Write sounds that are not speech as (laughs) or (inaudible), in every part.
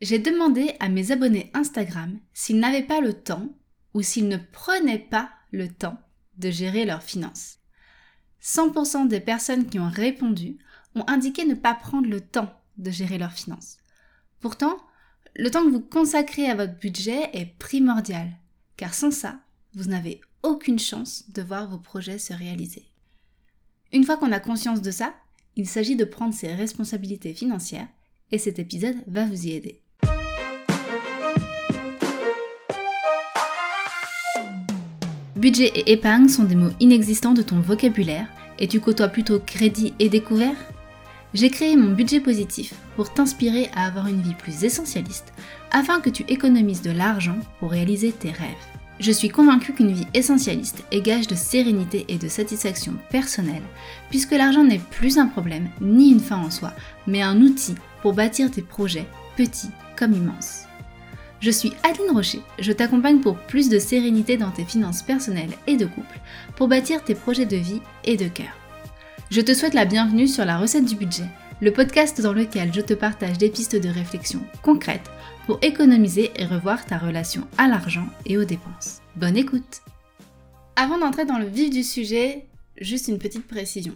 J'ai demandé à mes abonnés Instagram s'ils n'avaient pas le temps ou s'ils ne prenaient pas le temps de gérer leurs finances. 100% des personnes qui ont répondu ont indiqué ne pas prendre le temps de gérer leurs finances. Pourtant, le temps que vous consacrez à votre budget est primordial, car sans ça, vous n'avez aucune chance de voir vos projets se réaliser. Une fois qu'on a conscience de ça, il s'agit de prendre ses responsabilités financières et cet épisode va vous y aider. Budget et épargne sont des mots inexistants de ton vocabulaire et tu côtoies plutôt crédit et découvert? J'ai créé mon budget positif pour t'inspirer à avoir une vie plus essentialiste afin que tu économises de l'argent pour réaliser tes rêves. Je suis convaincue qu'une vie essentialiste est gage de sérénité et de satisfaction personnelle, puisque l'argent n'est plus un problème ni une fin en soi, mais un outil pour bâtir tes projets, petits comme immenses. Je suis Adeline Rocher, je t'accompagne pour plus de sérénité dans tes finances personnelles et de couple, pour bâtir tes projets de vie et de cœur. Je te souhaite la bienvenue sur la recette du budget, le podcast dans lequel je te partage des pistes de réflexion concrètes pour économiser et revoir ta relation à l'argent et aux dépenses. Bonne écoute Avant d'entrer dans le vif du sujet, juste une petite précision.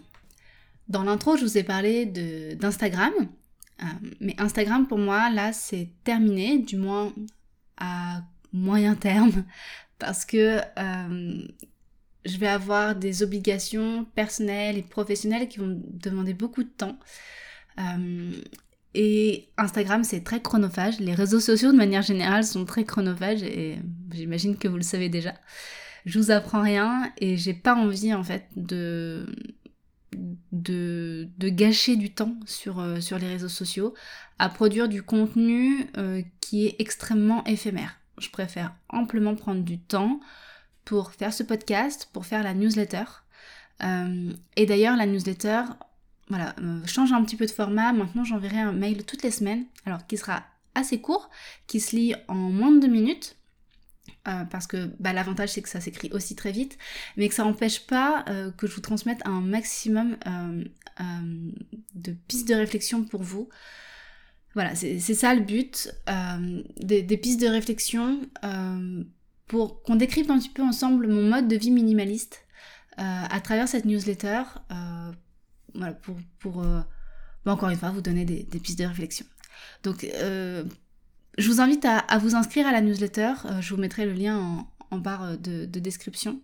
Dans l'intro, je vous ai parlé d'Instagram, euh, mais Instagram, pour moi, là, c'est terminé, du moins à moyen terme, (laughs) parce que euh, je vais avoir des obligations personnelles et professionnelles qui vont demander beaucoup de temps. Euh, et Instagram, c'est très chronophage. Les réseaux sociaux, de manière générale, sont très chronophages et j'imagine que vous le savez déjà. Je vous apprends rien et j'ai pas envie, en fait, de, de, gâcher du temps sur, euh, sur les réseaux sociaux à produire du contenu euh, qui est extrêmement éphémère. Je préfère amplement prendre du temps pour faire ce podcast, pour faire la newsletter. Euh, et d'ailleurs, la newsletter, voilà, change un petit peu de format. Maintenant, j'enverrai un mail toutes les semaines, alors qui sera assez court, qui se lit en moins de deux minutes. Euh, parce que bah, l'avantage c'est que ça s'écrit aussi très vite, mais que ça n'empêche pas euh, que je vous transmette un maximum euh, de pistes de réflexion pour vous. Voilà, c'est ça le but, des, pistes de réflexion pour qu'on décrypte un petit peu ensemble mon mode de vie minimaliste à travers cette newsletter, voilà, pour, pour bah, encore une fois vous donner des, des pistes de réflexion. Donc je vous invite à, vous inscrire à la newsletter. Euh, je vous mettrai le lien en, barre de, description.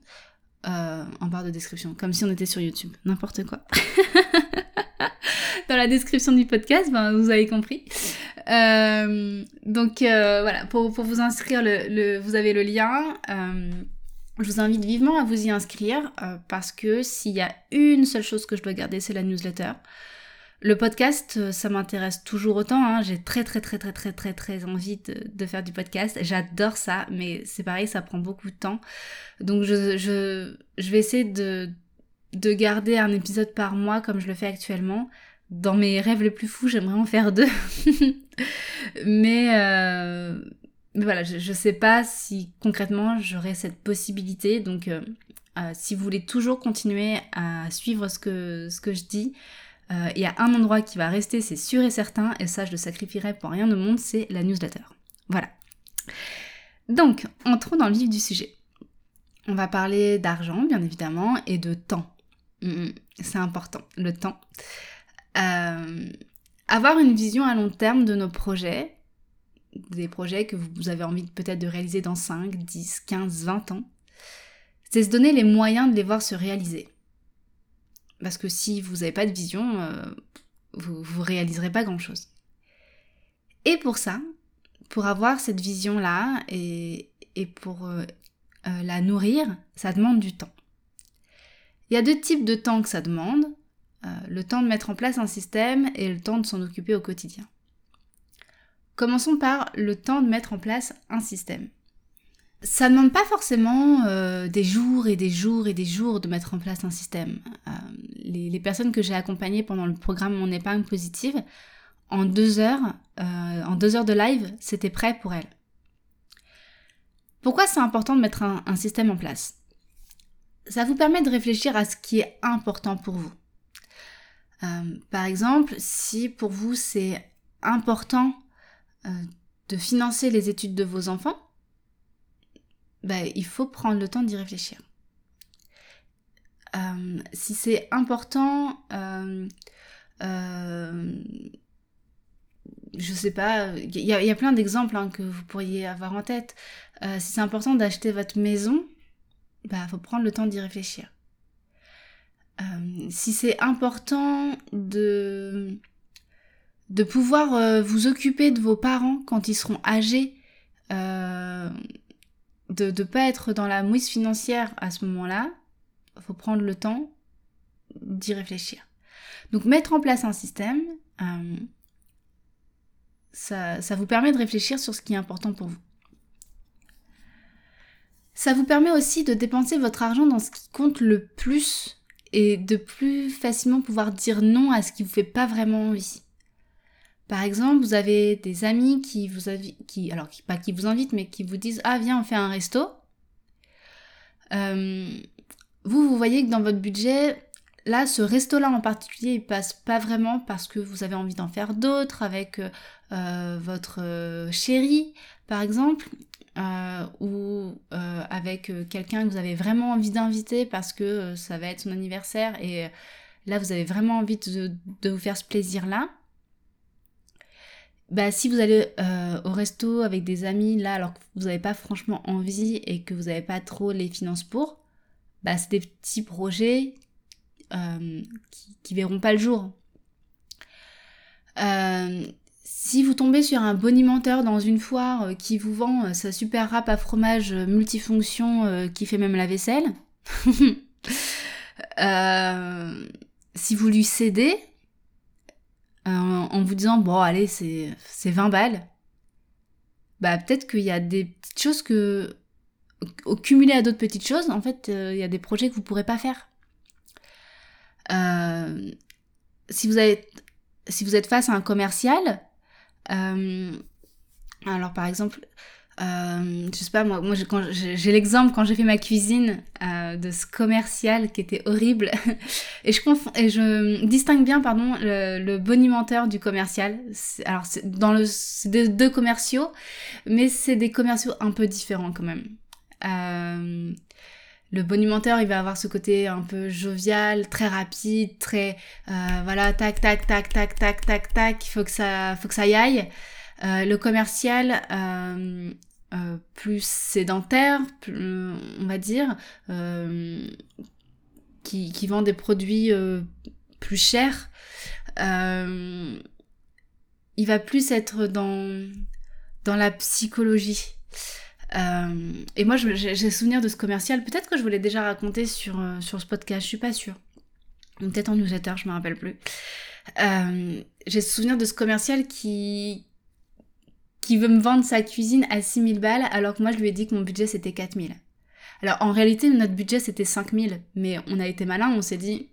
Euh, en barre de description, comme si on était sur YouTube. N'importe quoi. (laughs) Dans la description du podcast, ben, vous avez compris. Euh, donc voilà, pour, vous inscrire, vous avez le lien. je vous invite vivement à vous y inscrire parce que s'il y a une seule chose que je dois garder, c'est la newsletter. Le podcast, euh, ça m'intéresse toujours autant. Hein. J'ai très très très très très très très envie de, faire du podcast. J'adore ça, mais c'est pareil, ça prend beaucoup de temps. Donc je, vais essayer de, de garder un épisode par mois comme je le fais actuellement. Dans mes rêves les plus fous, j'aimerais en faire deux. (laughs) mais, euh, mais voilà, je, je sais pas si concrètement j'aurai cette possibilité. Donc euh, si vous voulez toujours continuer à suivre ce que, je dis, il y a un endroit qui va rester, c'est sûr et certain, et ça je le sacrifierai pour rien au monde, c'est la newsletter. Voilà. Donc, entrons dans le vif du sujet. On va parler d'argent, bien évidemment, et de temps. Mm, mm, c'est important, le temps. Euh, avoir une vision à long terme de nos projets, des projets que vous avez envie peut-être de réaliser dans 5, 10, 15, 20 ans, c'est se donner les moyens de les voir se réaliser. Parce que si vous n'avez pas de vision, euh, vous ne réaliserez pas grand-chose. Et pour ça, pour avoir cette vision-là et, pour euh, euh, la nourrir, ça demande du temps. Il y a deux types de temps que ça demande. le temps de mettre en place un système et le temps de s'en occuper au quotidien. Commençons par le temps de mettre en place un système. Ça ne demande pas forcément euh, des jours et des jours et des jours de mettre en place un système. Euh, les, personnes que j'ai accompagnées pendant le programme Mon épargne positive, en deux heures, euh, en deux heures de live, c'était prêt pour elles. Pourquoi c'est important de mettre un, un système en place? Ça vous permet de réfléchir à ce qui est important pour vous. par exemple, si pour vous c'est important de financer les études de vos enfants, bah, il faut prendre le temps d'y réfléchir. Euh, si c'est important, euh, euh, je sais pas, il y, a plein d'exemples hein, que vous pourriez avoir en tête. si c'est important d'acheter votre maison, bah faut prendre le temps d'y réfléchir. si c'est important de de pouvoir vous occuper de vos parents quand ils seront âgés, de ne pas être dans la mouise financière à ce moment-là, faut prendre le temps d'y réfléchir. Donc mettre en place un système, euh, ça, ça vous permet de réfléchir sur ce qui est important pour vous. Ça vous permet aussi de dépenser votre argent dans ce qui compte le plus et de plus facilement pouvoir dire non à ce qui vous fait pas vraiment envie. Par exemple, vous avez des amis qui vous invitent, mais qui vous disent ah viens on fait un resto. Euh, vous, vous voyez que dans votre budget, là, ce resto-là en particulier, il passe pas vraiment parce que vous avez envie d'en faire d'autres avec euh, euh, votre chérie, par exemple, ou avec quelqu'un que vous avez vraiment envie d'inviter parce que ça va être son anniversaire et là, vous avez vraiment envie de, vous faire ce plaisir-là. Bah, si vous allez au resto avec des amis là alors que vous n'avez pas franchement envie et que vous n'avez pas trop les finances pour, bah, c'est des petits projets euh, qui, verront pas le jour. Euh, si vous tombez sur un bonimenteur dans une foire euh, qui vous vend sa super râpe à fromage multifonction qui fait même la vaisselle, (laughs) si vous lui cédez en vous disant bon allez c'est 20 balles, bah peut-être qu'il y a des petites choses que au cumulé à d'autres petites choses, en fait, euh, il y a des projets que vous pourrez pas faire. Euh, si, vous êtes face à un commercial, euh, alors par exemple, je sais pas, moi, moi j'ai l'exemple quand j'ai fait ma cuisine de ce commercial qui était horrible. (laughs) et, je et je distingue bien pardon, le, bonimenteur du commercial. Alors c'est dans le, deux commerciaux, mais c'est des commerciaux un peu différents quand même. Euh, le bonimentaire, il va avoir ce côté un peu jovial, très rapide, très euh, voilà, tac, tac, tac, tac, tac, tac, tac, il faut que ça, faut que ça y aille. Euh, le commercial, plus sédentaire, on va dire, qui, qui, vend des produits plus chers, il va plus être dans, dans la psychologie. Euh, et moi, j'ai souvenir de ce commercial. Peut-être que je vous l'ai déjà raconté sur, euh, sur ce podcast, je suis pas sûre. Peut-être en newsletter, je me rappelle plus. Euh, j'ai souvenir de ce commercial qui, qui veut me vendre sa cuisine à 6000 balles alors que moi je lui ai dit que mon budget c'était 4000. Alors en réalité notre budget c'était 5000 mais on a été malin, on s'est dit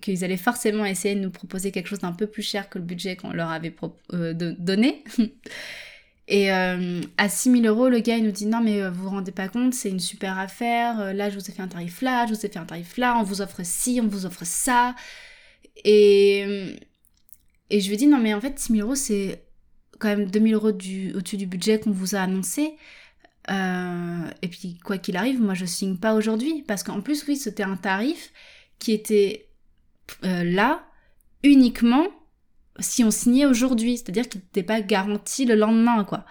qu'ils allaient forcément essayer de nous proposer quelque chose d'un peu plus cher que le budget qu'on leur avait donné. (laughs) Et euh, à 6000 euros, le gars il nous dit non mais euh, vous vous rendez pas compte, c'est une super affaire, euh, là je vous ai fait un tarif là, je vous ai fait un tarif là, on vous offre ci, on vous offre ça. Et, et je lui dis non mais en fait 6000 euros c'est quand même 2000 euros au-dessus du budget qu'on vous a annoncé. et puis quoi qu'il arrive, moi je signe pas aujourd'hui parce qu'en plus oui c'était un tarif qui était là uniquement si on signait aujourd'hui, c'est-à-dire qu'il n'était pas garanti le lendemain, quoi.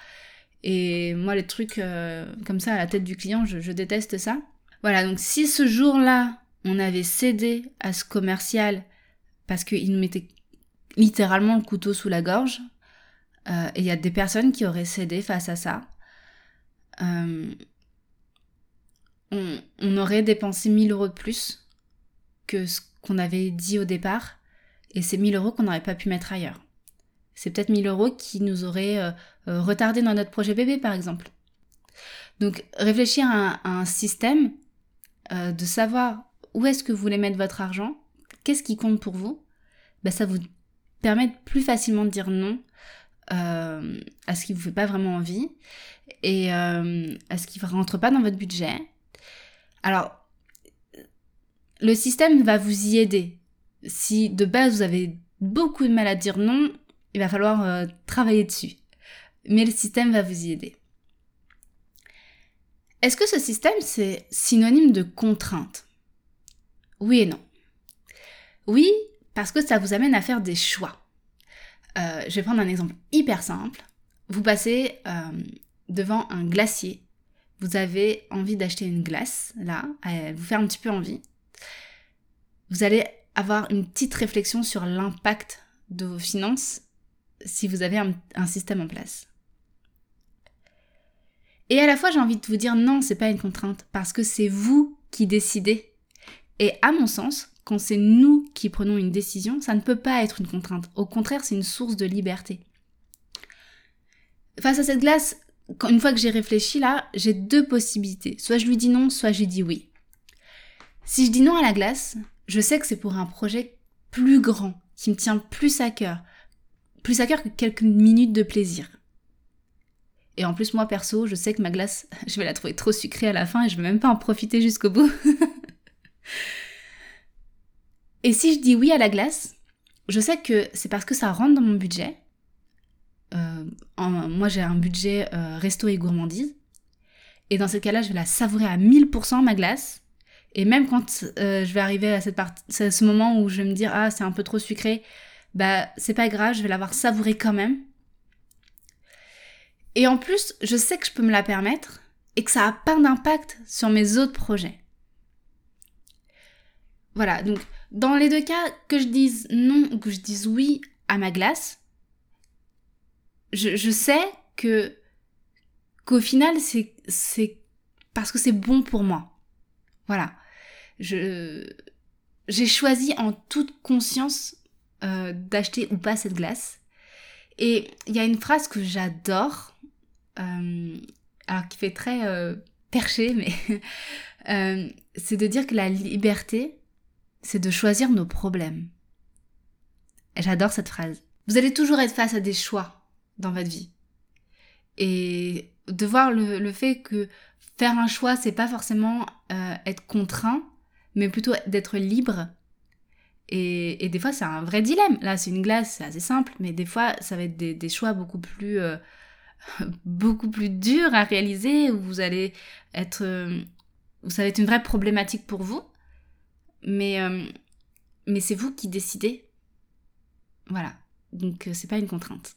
Et moi, les trucs euh, comme ça à la tête du client, je, déteste ça. Voilà, donc si ce jour-là, on avait cédé à ce commercial parce qu'il nous mettait littéralement le couteau sous la gorge, euh, et il y a des personnes qui auraient cédé face à ça, euh, on, aurait dépensé 1000 euros de plus que ce qu'on avait dit au départ, et c'est 1000 euros qu'on n'aurait pas pu mettre ailleurs. C'est peut-être 1000 euros qui nous auraient euh, euh, retardé dans notre projet bébé, par exemple. Donc, réfléchir à un, système, de savoir où est-ce que vous voulez mettre votre argent, qu'est-ce qui compte pour vous, ben, ça vous permet plus facilement de dire non à ce qui vous fait pas vraiment envie et à ce qui ne rentre pas dans votre budget. Alors, le système va vous y aider si de base vous avez beaucoup de mal à dire non, il va falloir euh, travailler dessus. mais le système va vous y aider. Est-ce que ce système, c'est synonyme de contrainte? Oui et non. Oui, parce que ça vous amène à faire des choix. Euh, je vais prendre un exemple hyper simple. Vous passez euh, devant un glacier. Vous avez envie d'acheter une glace, là, elle vous fait un petit peu envie. Vous allez avoir une petite réflexion sur l'impact de vos finances si vous avez un, système en place. Et à la fois, j'ai envie de vous dire non, c'est pas une contrainte parce que c'est vous qui décidez. Et à mon sens, quand c'est nous qui prenons une décision, ça ne peut pas être une contrainte. Au contraire, c'est une source de liberté. Face à cette glace, une fois que j'ai réfléchi là, j'ai deux possibilités. Soit je lui dis non, soit j'ai dit oui. Si je dis non à la glace, je sais que c'est pour un projet plus grand, qui me tient plus à cœur, plus à cœur que quelques minutes de plaisir. Et en plus, moi perso, je sais que ma glace, (laughs) je vais la trouver trop sucrée à la fin et je vais même pas en profiter jusqu'au bout. (laughs) et si je dis oui à la glace, je sais que c'est parce que ça rentre dans mon budget. Euh, moi, j'ai un budget euh, resto et gourmandise. Et dans ce cas-là, je vais la savourer à 1000% ma glace. Et même quand euh, je vais arriver à cette partie, ce moment où je vais me dire ah c'est un peu trop sucré, bah c'est pas grave, je vais l'avoir savouré quand même. Et en plus, je sais que je peux me la permettre et que ça a pas d'impact sur mes autres projets. Voilà, donc dans les deux cas, que je dise non ou que je dise oui à ma glace, je, sais que qu'au final c'est parce que c'est bon pour moi. Voilà j'ai choisi en toute conscience euh, d'acheter ou pas cette glace. Et il y a une phrase que j'adore, euh, alors qui fait très euh, perché, mais (laughs) c'est de dire que la liberté, c'est de choisir nos problèmes. J'adore cette phrase. Vous allez toujours être face à des choix dans votre vie. Et de voir le, fait que faire un choix, c'est pas forcément être contraint, mais plutôt d'être libre. Et, des fois, c'est un vrai dilemme. Là, c'est une glace, c'est assez simple, mais des fois, ça va être des, choix beaucoup plus, euh, (laughs) beaucoup plus durs à réaliser, où vous allez être, euh, ça va être une vraie problématique pour vous. Mais, euh, mais c'est vous qui décidez. Voilà. Donc, c'est pas une contrainte.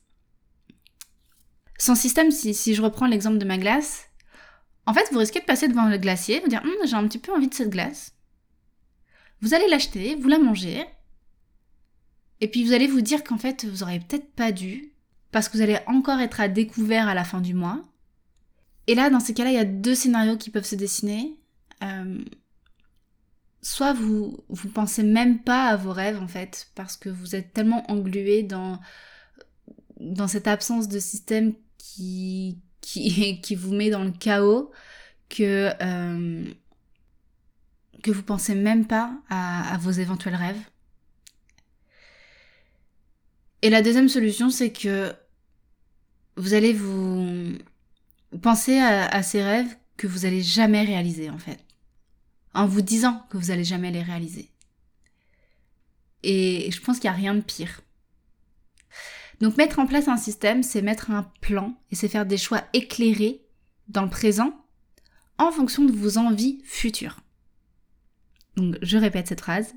Sans système, si, si je reprends l'exemple de ma glace, en fait, vous risquez de passer devant le glacier, vous dire, hum, j'ai un petit peu envie de cette glace. Vous allez l'acheter, vous la mangez, et puis vous allez vous dire qu'en fait, vous auriez peut-être pas dû, parce que vous allez encore être à découvert à la fin du mois. Et là, dans ces cas-là, il y a deux scénarios qui peuvent se dessiner. Euh, soit vous vous pensez même pas à vos rêves en fait, parce que vous êtes tellement englué dans cette absence de système (laughs) qui vous met dans le chaos que euh, que vous pensez même pas à, vos éventuels rêves. Et la deuxième solution, c'est que vous allez vous penser à, ces rêves que vous allez jamais réaliser en fait, en vous disant que vous allez jamais les réaliser. Et je pense qu'il n'y a rien de pire. Donc mettre en place un système, c'est mettre un plan et c'est faire des choix éclairés dans le présent en fonction de vos envies futures. Donc je répète cette phrase.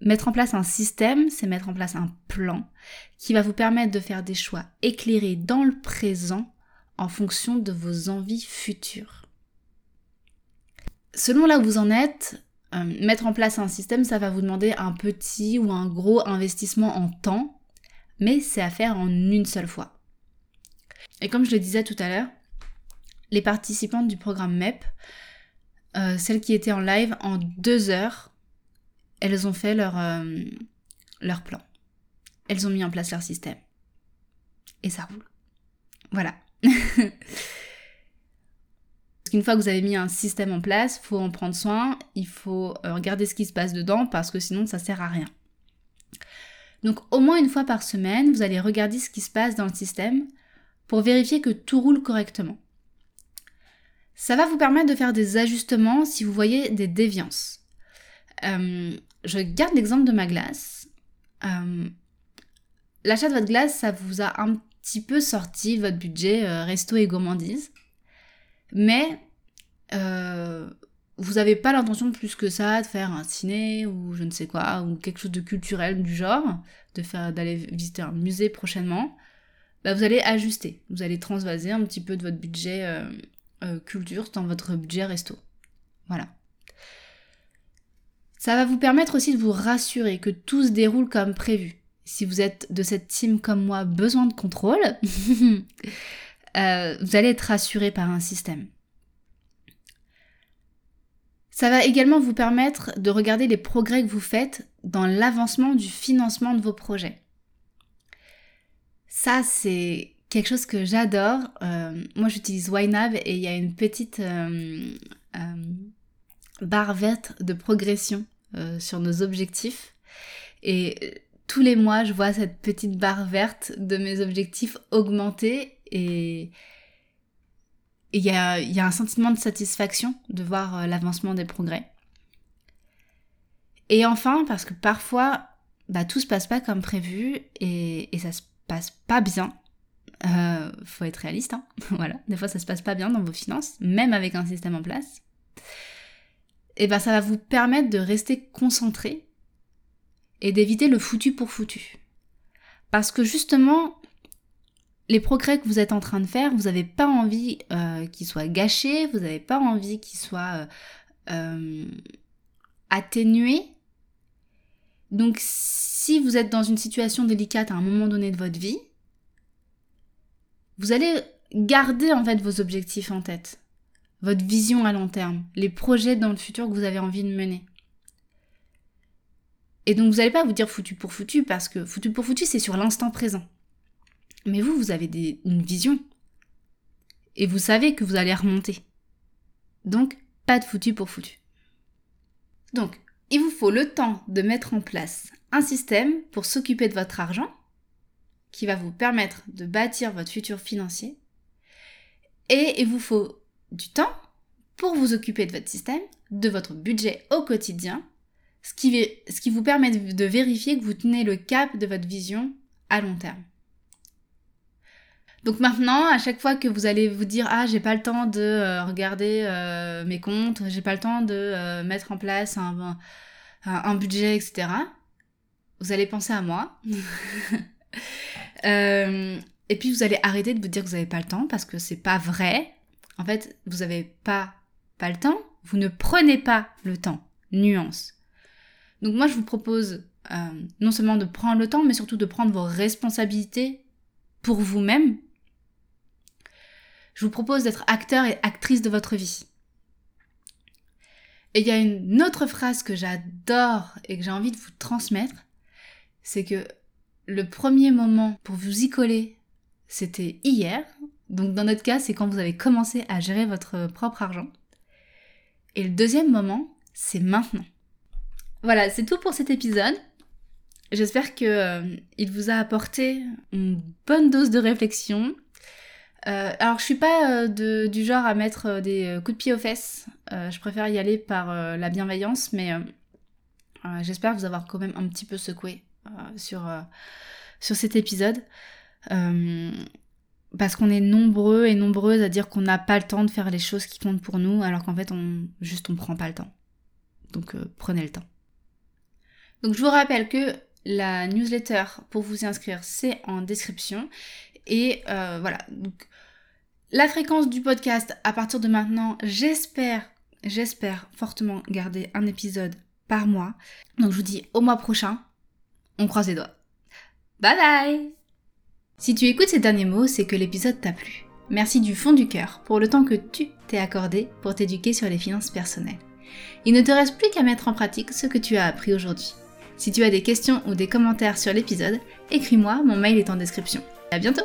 Mettre en place un système, c'est mettre en place un plan qui va vous permettre de faire des choix éclairés dans le présent en fonction de vos envies futures. Selon là où vous en êtes, euh, mettre en place un système, ça va vous demander un petit ou un gros investissement en temps, mais c'est à faire en une seule fois. Et comme je le disais tout à l'heure, les participantes du programme MEP euh, celles qui étaient en live, en deux heures, elles ont fait leur, euh, leur plan. Elles ont mis en place leur système. Et ça roule. Voilà. (laughs) Qu'une fois que vous avez mis un système en place, il faut en prendre soin, il faut euh, regarder ce qui se passe dedans parce que sinon ça sert à rien. Donc au moins une fois par semaine, vous allez regarder ce qui se passe dans le système pour vérifier que tout roule correctement. Ça va vous permettre de faire des ajustements si vous voyez des déviances. Euh, je garde l'exemple de ma glace. Euh, l'achat de votre glace, ça vous a un petit peu sorti votre budget resto et gourmandise. Mais euh, vous n'avez pas l'intention plus que ça de faire un ciné ou je ne sais quoi, ou quelque chose de culturel du genre, de faire d'aller visiter un musée prochainement, bah vous allez ajuster. Vous allez transvaser un petit peu de votre budget euh, culture dans votre budget resto. Voilà. Ça va vous permettre aussi de vous rassurer que tout se déroule comme prévu. Si vous êtes de cette team comme moi, besoin de contrôle, (laughs) euh, vous allez être rassuré par un système. Ça va également vous permettre de regarder les progrès que vous faites dans l'avancement du financement de vos projets. Ça, c'est quelque chose que j'adore. Euh, moi, j'utilise YNAB et il y a une petite euh, barre verte de progression sur nos objectifs. Et tous les mois, je vois cette petite barre verte de mes objectifs augmenter et il y a, y a, un sentiment de satisfaction de voir euh, l'avancement des progrès. Et enfin, parce que parfois, bah, tout se passe pas comme prévu et, et ça se passe pas bien. Euh, faut être réaliste, hein (laughs) voilà. Des fois, ça se passe pas bien dans vos finances, même avec un système en place et ben ça va vous permettre de rester concentré et d'éviter le foutu pour foutu. Parce que justement, les progrès que vous êtes en train de faire, vous n'avez pas envie euh, qu'ils soient gâchés, vous n'avez pas envie qu'ils soient euh, euh, atténués. Donc si vous êtes dans une situation délicate à un moment donné de votre vie, vous allez garder en fait vos objectifs en tête votre vision à long terme, les projets dans le futur que vous avez envie de mener. Et donc vous n'allez pas vous dire foutu pour foutu parce que foutu pour foutu c'est sur l'instant présent. Mais vous, vous avez une vision. Et vous savez que vous allez remonter. Donc, pas de foutu pour foutu. Donc, il vous faut le temps de mettre en place un système pour s'occuper de votre argent, qui va vous permettre de bâtir votre futur financier. Et il vous faut du temps pour vous occuper de votre système, de votre budget au quotidien, ce qui vous permet de vérifier que vous tenez le cap de votre vision à long terme. Donc maintenant, à chaque fois que vous allez vous dire ah j'ai pas le temps de euh, regarder euh, mes comptes, j'ai pas le temps de euh, mettre en place un, un, budget, etc. Vous allez penser à moi. (laughs) et puis vous allez arrêter de vous dire que vous n'avez pas le temps parce que c'est pas vrai. En fait, vous n'avez pas, pas le temps, vous ne prenez pas le temps. Nuance. Donc moi, je vous propose euh, non seulement de prendre le temps, mais surtout de prendre vos responsabilités pour vous-même. Je vous propose d'être acteur et actrice de votre vie. Et il y a une autre phrase que j'adore et que j'ai envie de vous transmettre, c'est que le premier moment pour vous y coller, c'était hier, donc dans notre cas, c'est quand vous avez commencé à gérer votre propre argent. Et le deuxième moment, c'est maintenant. Voilà, c'est tout pour cet épisode. J'espère qu'il euh, vous a apporté une bonne dose de réflexion. Euh, alors je suis pas euh, du genre à mettre des coups de pied aux fesses. je préfère y aller par la bienveillance, mais j'espère vous avoir quand même un petit peu secoué sur, sur cet épisode parce qu'on est nombreux et nombreuses à dire qu'on n'a pas le temps de faire les choses qui comptent pour nous, alors qu'en fait, on juste on prend pas le temps. Donc euh, prenez le temps. Donc je vous rappelle que la newsletter pour vous y inscrire, c'est en description. Et euh, voilà. Donc la fréquence du podcast à partir de maintenant, j'espère, j'espère fortement garder un épisode par mois. Donc je vous dis au mois prochain. On croise les doigts. Bye bye si tu écoutes ces derniers mots, c'est que l'épisode t'a plu. Merci du fond du cœur pour le temps que tu t'es accordé pour t'éduquer sur les finances personnelles. Il ne te reste plus qu'à mettre en pratique ce que tu as appris aujourd'hui. Si tu as des questions ou des commentaires sur l'épisode, écris-moi, mon mail est en description. À bientôt